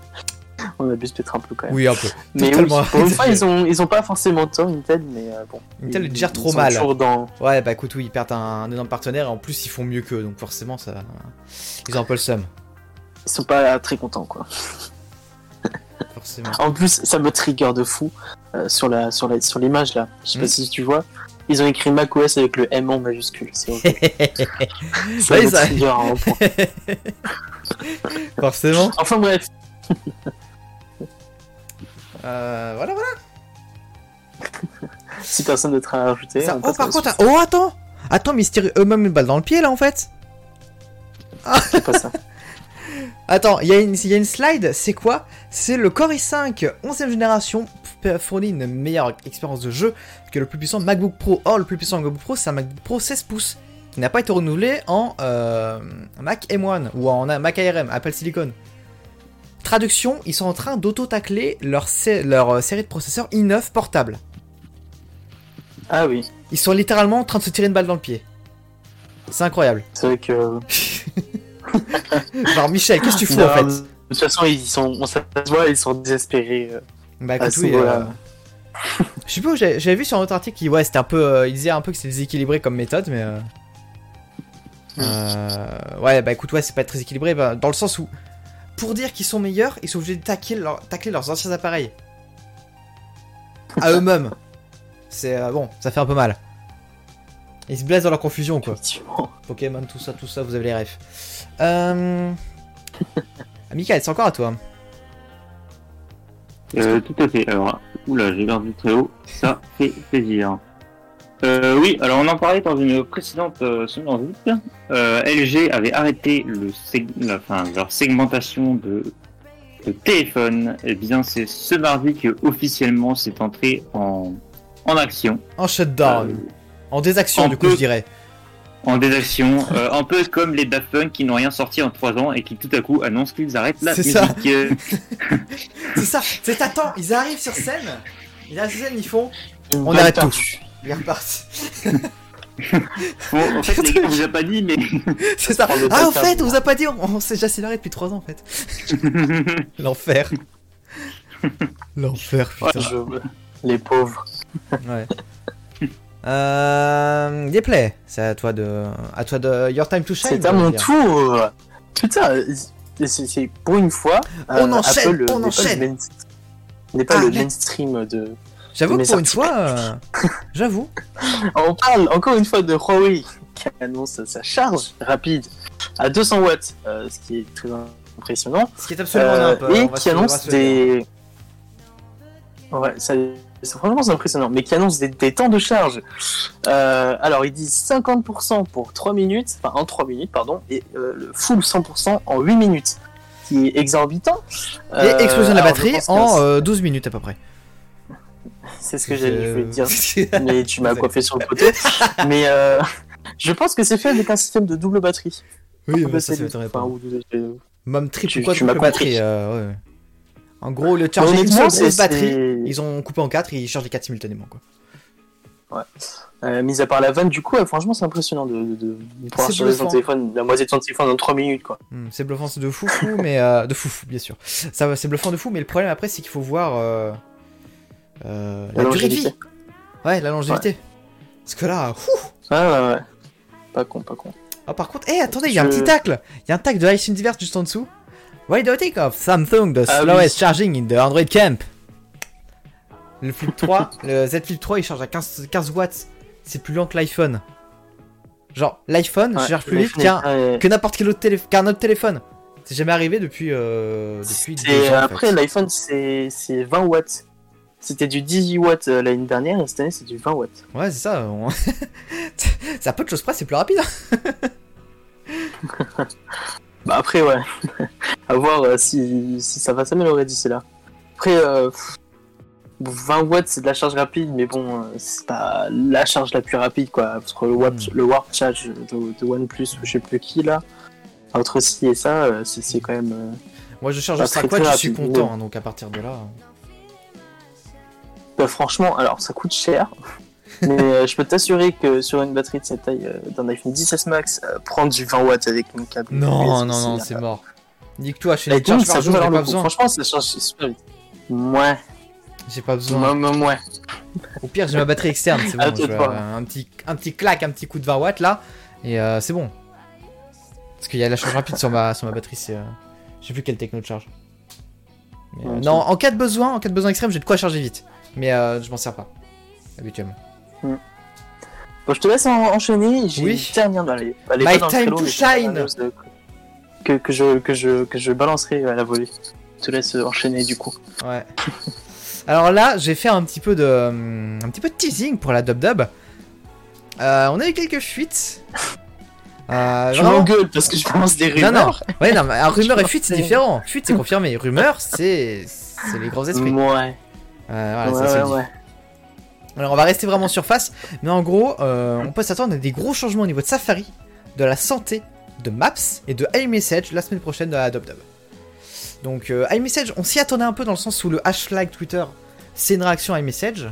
On abuse peut-être un peu quand même.
Oui, un peu.
mais
totalement.
oui, pour une fois, ils ont, ils ont pas forcément tort, Intel, mais euh, bon.
Intel
ils-
gère trop mal.
dans...
Ouais, bah écoute, oui, ils perdent un, un énorme partenaire et en plus ils font mieux qu'eux, donc forcément ça. Ils ont un peu le seum,
Ils sont pas très contents, quoi.
forcément.
En plus, ça me trigger de fou euh, sur la sur la sur l'image là. Je sais pas
Hmm.
si tu vois. Ils ont écrit macOS avec le M en majuscule. C'est horrible. ça
Ouais, ça-
à
forcément.
Enfin bref.
Euh, voilà, voilà.
Si personne d'autre a à rajouter.
Ça-
on
Oh, par contre, oh, attends Attends, mais ils se tirent eux-mêmes une balle dans le pied là en fait
pas ça.
Attends, il y, a une- il y a une slide, c'est quoi? C'est le Core i5 11ème génération fournit une meilleure expérience de jeu que le plus puissant MacBook Pro. Or, le plus puissant MacBook Pro, c'est un MacBook Pro 16 pouces qui n'a pas été renouvelé en euh, Mac M1 ou en Mac ARM, Apple Silicon. Traduction, ils sont en train d'auto-tacler leur, leur euh, série de processeurs i9 portables.
Ah oui,
Ils sont littéralement en train de se tirer une balle dans le pied. C'est incroyable.
c'est vrai que.
Genre, Michel, qu'est-ce que tu fous
Non,
en fait?
De toute façon, ils sont, on se voit, ils sont désespérés. Euh.
Bah écoute, oui. euh, Je sais pas, où j'avais vu sur un autre article qui, ouais, c'était un peu. euh, il disait un peu que c'était déséquilibré comme méthode, mais. euh, euh, ouais, bah écoute, ouais, c'est pas très équilibré, bah, dans le sens où, pour dire qu'ils sont meilleurs, ils sont obligés de tacler, leur- tacler leurs anciens appareils. À eux-mêmes. C'est euh, bon, ça fait un peu mal. Ils se blessent dans leur confusion, quoi. Pokémon, tout ça, tout ça, vous avez les refs. Euh. Ah, Michael, c'est encore à toi.
Euh, tout à fait. Alors, oula, j'ai perdu très haut. Ça fait plaisir. Euh, oui, alors on en parlait dans une précédente euh, seconde vite. Euh, LG avait arrêté le seg- la- enfin, leur segmentation de, de téléphone. Et bien, c'est ce mardi que officiellement c'est entré en, en action,
En shutdown.
Euh,
en désaction,
on
du coup, je dirais.
En désaction, euh, un peu comme les Daft Punk qui n'ont rien sorti en 3 ans et qui tout à coup annoncent qu'ils arrêtent la
C'est
musique.
ça. C'est ça, c'est attends, ils arrivent sur scène, ils arrivent sur scène, ils font, on arrête tout. Ils repartent.
bon, en fait, les gars, on vous a pas dit, mais
C'est ça. Ah,
bâtard.
fait, on vous a pas dit, on, on s'est déjà accéléré depuis 3 ans en fait. L'enfer. L'enfer,
Ouais,
putain.
je- Les pauvres.
Ouais. Euh. Gameplay, c'est à toi de. À toi de. Your time to shine.
C'est à
on
mon
dire.
tour. Putain, c'est pour une fois.
On
euh,
enchaîne,
Apple,
on
n'est pas
enchaîne.
le main- N'est pas
Ah,
le
mais-
mainstream de.
J'avoue pour une fois. euh, J'avoue.
On parle encore une fois de Huawei qui annonce sa charge rapide à 200 watts, euh, ce qui est très impressionnant.
Ce qui est absolument
Euh,
nimp,
et
on
qui
on
annonce des. Ouais, ça, franchement c'est impressionnant, mais qui annonce des, des temps de charge. Euh, alors, ils disent 50% pour 3 minutes, enfin en 3 minutes, pardon, et euh, le full 100% en 8 minutes, qui est exorbitant.
Et
Euh,
explosion de la
je
batterie en
c'est-
euh, 12 minutes à peu près.
C'est ce que voulais te dire, mais tu m'as coiffé sur le côté. mais euh, je pense que c'est fait avec un système de double batterie.
Oui,
peu
bah, ça,
enfin, ou
Même triple
Tu-
quoi
tu compris.
batterie. euh, ouais. En gros, le charger une seule grosse batterie, ils ont coupé en 4 et ils chargent les 4 simultanément. Quoi.
Euh, mis à part la vanne, du coup, ouais, franchement, c'est impressionnant de, de, de pouvoir charger son téléphone, la moitié de son téléphone en 3 minutes, quoi.
Hmm, c'est bluffant c'est de fou fou, mais euh, de fou fou bien sûr. Ça c'est bluffant de fou, mais le problème après c'est qu'il faut voir euh, euh, la,
La
durée de vie. Ouais, la longévité. Parce que là, ouh.
Ah ouais, ouais. Pas con, pas con.
Ah, par contre, hé, attendez, il y a un petit tacle. Il y a un tacle de ice Universe juste en dessous. Why do you think of Samsung the
Ah oui.
slowest charging in the Android camp? Le Flip 3, le Z Flip 3, il charge à 15, 15 watts. C'est plus lent que l'iPhone. Genre, l'iPhone
Ouais,
charge plus vite qu'un que n'importe quel autre, télé- qu'un autre téléphone. C'est jamais arrivé depuis, euh, depuis
c'est-
deux ans, en
Après,
fait.
l'iPhone, c'est c'est 20 watts. C'était du 18 watts euh, l'année dernière, et cette année, c'est du 20 watts.
Ouais, c'est ça. on- c'est à peu de choses près, c'est plus rapide. hein.
Bah après, ouais. à voir euh, si, si ça va s'améliorer d'ici là. Après, euh, pff, 20 watts, c'est de la charge rapide, mais bon, euh, c'est pas la charge la plus rapide, quoi. Parce que le Warp,
Hmm.
le warp Charge de, de OnePlus, ou je sais plus qui, là, entre ci et ça, euh, c'est quand même...
Moi, je charge
Pas
à 5
très,
watts, je suis content. hein, donc à partir de là.
Bah, franchement, alors ça coûte cher, mais euh, je peux t'assurer que sur une batterie de cette taille euh, d'un iPhone 10s Max, euh, prendre du 20 watts avec une câble.
Non,
USB,
non, non,
c'est-
mort. Nique-toi, chez les charges
ça
par jour, pas besoin.
Franchement, ça change super vite. Ouais,
J'ai pas besoin.
ouais, ouais, ouais.
Au pire, j'ai ma batterie externe, c'est
Ah,
bon. je
pas.
un, petit, un petit clac, un petit coup de 20 watts là, et euh, c'est bon. Parce qu'il y a la charge rapide sur ma, sur ma batterie, c'est. euh, je sais plus quelle techno de charge. Mais,
Ouais,
non, en cas de besoin, en cas de besoin extrême, j'ai de quoi charger vite. Mais euh, je m'en sers pas, habituellement.
Bon, je te laisse en- enchaîner. J'ai
Oui.
dernière dans les,
My
le
time to shine.
Que, que, je, que, je, que je balancerai à la volée. Je te laisse enchaîner du coup.
Ouais. Alors là, j'ai fait un petit peu de, un petit peu de teasing pour la dub dub. Euh, on a eu quelques fuites. Euh,
Je m'engueule parce que je balance des rumeurs.
non, ouais, non, mais un rumeur et fuite, c'est différent. Fuite, c'est confirmé. Rumeur, c'est c'est les grands esprits.
Ouais.
Euh, voilà,
ouais,
ça
ouais, ouais.
Alors, on va rester vraiment surface, mais en gros, euh, on peut s'attendre à des gros changements au niveau de Safari, de la santé, de Maps et de iMessage la semaine prochaine de la DubDub. Donc, euh, iMessage, on s'y attendait un peu dans le sens où le hashtag Twitter, c'est une réaction à iMessage.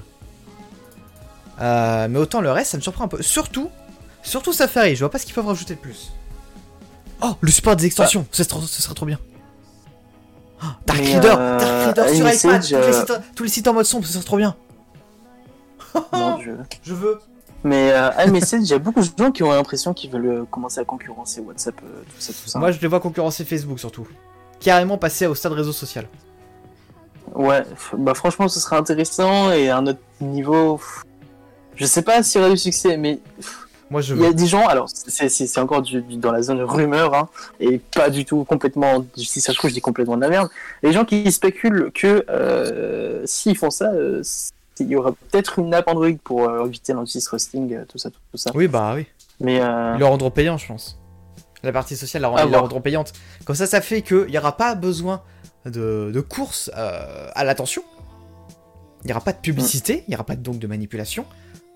Euh, mais autant le reste, ça me surprend un peu. Surtout, surtout Safari, je vois pas ce qu'ils peuvent rajouter de plus. Oh, le support des extensions, ce, sera, ce sera trop bien. Oh, Dark Reader, Dark Reader sur iPad,
iMessage,
tous les, sites, tous les sites en mode sombre, ce sera trop bien.
Mon Dieu.
Je veux.
Mais euh, iMessage, il y a beaucoup de gens qui ont l'impression qu'ils veulent euh, commencer à concurrencer WhatsApp, euh, tout ça, tout ça.
Moi, je les vois concurrencer Facebook surtout. Carrément passer au stade réseau social.
Ouais, bah franchement, ce serait intéressant et à un autre niveau. Je sais pas s'il y aura du succès, mais
Moi, je
il y a
veux.
des gens, alors c'est- encore du, du- dans la zone rumeur, hein, et pas du tout complètement, si ça se trouve, je dis complètement de la merde. Les gens qui spéculent que euh, s'ils font ça, euh, il y aura peut-être une app Android pour euh, éviter l'anti-thrusting, euh, tout ça, tout, tout ça.
Oui, bah oui.
Mais euh,
Ils le rendront payant, je pense. La partie sociale, la,
À
ils la
voir.
rendront payante. Comme ça, ça fait qu'il n'y aura pas besoin de, de course à l'attention. Il n'y aura pas de publicité, il n'y aura pas donc de manipulation.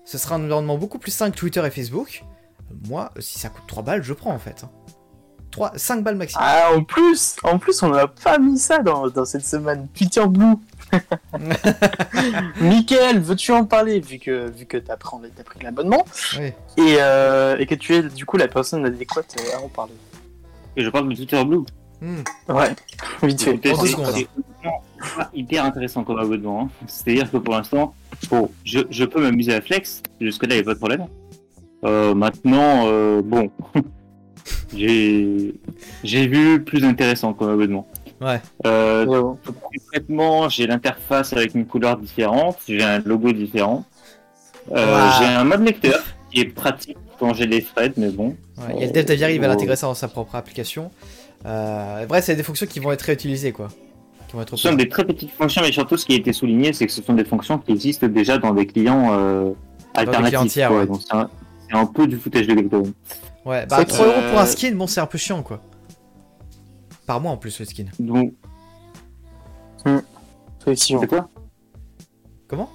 Ce sera un environnement beaucoup plus sain que Twitter et Facebook. Moi, si ça coûte 3 balles, je prends en fait. 3, 5 balles maximum.
ah, en plus, en plus, on n'a pas mis ça dans, dans cette semaine. Twitter Blue. Michael, veux-tu en parler vu que vu que t'as pris, t'as pris l'abonnement
Oui.
et, euh, et que tu es du coup la personne adéquate euh, à en parler?
Et je parle de Twitter Blue.
Hmm.
Ouais, vite fait.
C'est- hyper intéressant comme abonnement. hein. C'est-à-dire que pour l'instant, bon, je, je peux m'amuser à flex, jusque-là, il n'y a pas de problème. Euh, maintenant, euh, bon, j'ai j'ai vu plus intéressant comme abonnement.
Ouais.
Euh,
Ouais, ouais.
concrètement, j'ai l'interface avec une couleur différente, j'ai un logo différent, euh,
Wow.
j'ai un mode lecteur qui est pratique quand j'ai des threads, mais bon.
Ouais, Il y a le Daviari, il va l'intégrer ça dans sa propre application. Euh, bref, c'est des fonctions qui vont être réutilisées, quoi. Qui vont être
Ce sont des très petites fonctions, mais surtout ce qui a été souligné, c'est que ce sont des fonctions qui existent déjà dans des clients euh, alternatifs.
ouais.
C'est un, un peu du footage de Gecko.
Ouais, bah
C'est
3
que-
euros pour un skin, bon, c'est un peu chiant, quoi. Par mois en plus, le skin.
Donc,
Effectivement.
c'est quoi
Pour,
Comment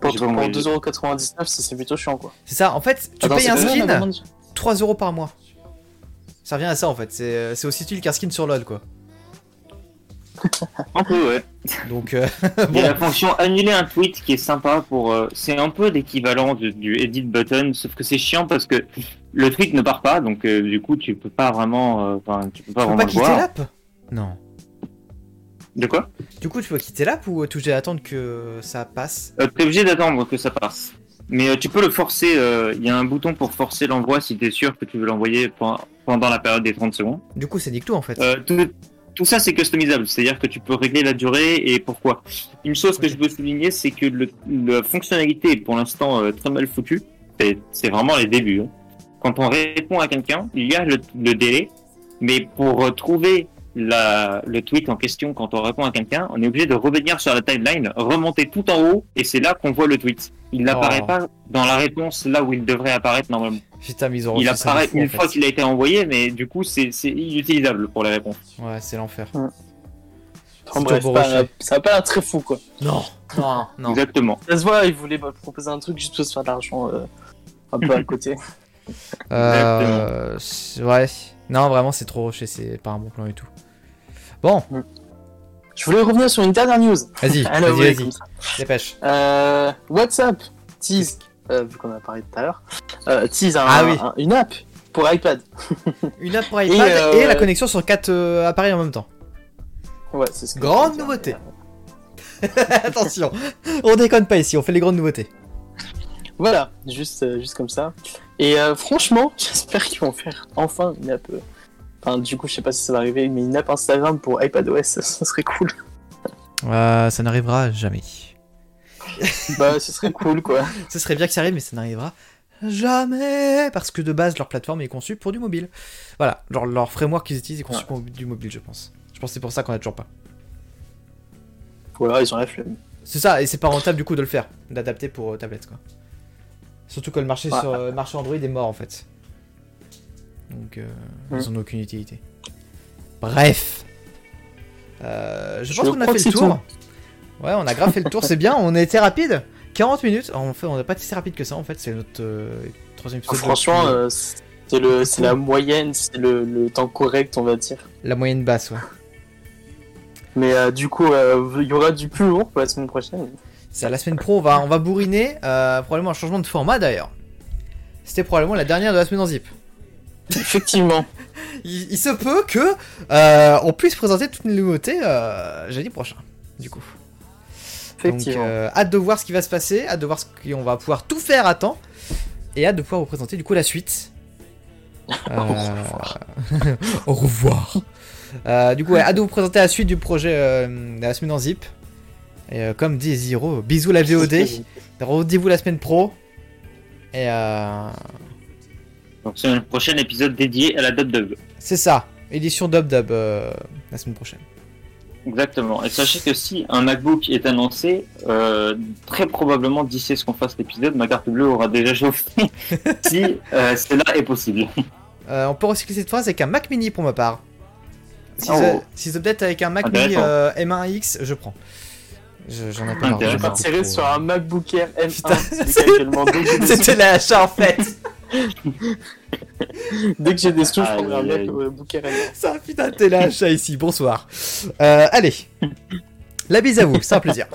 pour
compris.
2,99€, c'est plutôt chiant quoi.
C'est ça, en fait, tu
Attends,
payes un skin,
demande
3 euros par mois. Ça revient à ça en fait, c'est euh, c'est aussi utile qu'un skin sur LoL quoi.
Un peu, ouais.
Donc, euh,
Il y a la fonction annuler un tweet qui est sympa pour. euh, c'est un peu l'équivalent du, du edit button, sauf que c'est chiant parce que le tweet ne part pas, donc euh, du coup tu peux pas vraiment. euh, Enfin, tu peux pas
tu peux
vraiment
pas quitter l'app? Non.
De quoi?
Du coup, tu peux quitter l'app ou tu à attendre que ça passe?
Euh, T'es obligé d'attendre que ça passe. Mais euh, tu peux le forcer. euh, Il y a un bouton pour forcer l'envoi si t'es sûr que tu veux l'envoyer pen- pendant la période des 30 secondes.
Du coup, ça dit que tout en fait.
Euh, tout, tout ça, c'est customisable, c'est-à-dire que tu peux régler la durée et pourquoi. Une chose que je veux souligner, c'est que le, la fonctionnalité est pour l'instant euh, très mal foutue. C'est- C'est vraiment les débuts. hein. Quand on répond à quelqu'un, il y a le, le délai, mais pour trouver la, le tweet en question quand on répond à quelqu'un, on est obligé de revenir sur la timeline, remonter tout en haut, et c'est là qu'on voit le tweet. Il n'apparaît
Oh.
pas dans la réponse là où il devrait apparaître normalement.
Putain, mais ils ont
Il apparaît
fou, en
une
fait.
fois qu'il a été envoyé, mais du coup, c'est inutilisable pour les réponses.
Ouais, c'est l'enfer. C'est
bref, pas- ça va pas l'air très fou quoi.
Non, non, non.
Exactement.
Ça se voit, ils voulaient proposer un truc juste pour se faire de l'argent euh, un peu à côté.
Euh, ouais. Non, vraiment, c'est trop rushé, c'est pas un bon plan du tout. Bon,
Je voulais revenir sur une dernière news.
vas-y, vas-y, vas-y, dépêche.
Euh, WhatsApp tease, euh, vu qu'on a parlé tout à l'heure, euh, tease un-
Ah oui.
un- une app pour iPad.
Une app pour iPad et,
euh,
la connexion sur 4 appareils en même temps.
Ouais, c'est ce que
Grande
je veux dire.
nouveauté. Attention, on déconne pas ici, on fait les grandes nouveautés.
Voilà, juste, euh, juste comme ça. Et euh, franchement, j'espère qu'ils vont faire enfin une app. euh, Enfin, du coup, je sais pas si ça va arriver, mais une app Instagram pour iPadOS, ça serait cool.
Euh, ça n'arrivera jamais.
bah, ce serait cool, quoi.
Ce serait bien que ça arrive, mais ça n'arrivera jamais parce que de base leur plateforme est conçue pour du mobile. Voilà, leur, leur framework qu'ils utilisent est conçu
Ouais.
pour du mobile, je pense. Je pense que c'est pour ça qu'on a toujours pas.
Voilà, ils ont la flemme.
C'est ça, et c'est pas rentable du coup de le faire, d'adapter pour euh, tablette quoi. Surtout que le marché
Ouais.
sur euh, le marché Android est mort en fait. Donc, euh,
Mm.
ils ont aucune utilité. Bref. Euh, je
Je
pense qu'on a fait le tour. Ouais, on a grave fait le tour, c'est bien, on a été rapide. 40 minutes. En fait, on n'a pas été si rapide que ça, en fait, c'est notre euh, troisième épisode.
Franchement, euh, c'est le, c'est la moyenne, c'est le, le temps correct, on va dire.
La moyenne basse, ouais.
Mais euh, du coup, euh, il y aura du plus lourd pour la semaine prochaine.
C'est à la semaine pro, on va, on va bourriner. euh, probablement un changement de format d'ailleurs. C'était probablement la dernière de la semaine en zip.
Effectivement.
Il, il se peut que euh, on puisse présenter toutes les nouveautés euh, jeudi prochain, du coup.
Effectivement.
hâte de voir ce qui va se passer, hâte de voir ce qu'on va pouvoir tout faire à temps, et hâte de pouvoir vous présenter du coup la suite. Au revoir. Euh, du coup, ouais, hâte de vous présenter la suite du projet de la semaine en zip. Et euh, comme dit Zero, bisous la VOD. Rendez-vous la semaine pro. Et euh,
Donc c'est un prochain épisode dédié à la dub dub.
c'est ça, édition Dub Dub euh, la semaine prochaine.
Exactement. Et sachez que si un MacBook est annoncé, euh, très probablement d'ici à ce qu'on fasse l'épisode, ma carte bleue aura déjà chauffé. si cela est possible.
On peut recycler cette phrase avec un Mac Mini pour ma part. Si
Oh.
c'est si peut-être avec un Mac Mini
Intéressant.
euh, M1X, je prends. Je- J'en ai pas marre. Marre
tiré
beaucoup,
sur
euh.
un MacBook Air M1.
Putain,
celui qui a actuellement. Dès que j'ai des
C'était l'achat en fait.
Dès que j'ai des sous, je prendrai un
aïe.
MacBook Air M1.
Ça putain t'es l'achat ici. Bonsoir. Euh, allez. La bise à vous, c'est un plaisir.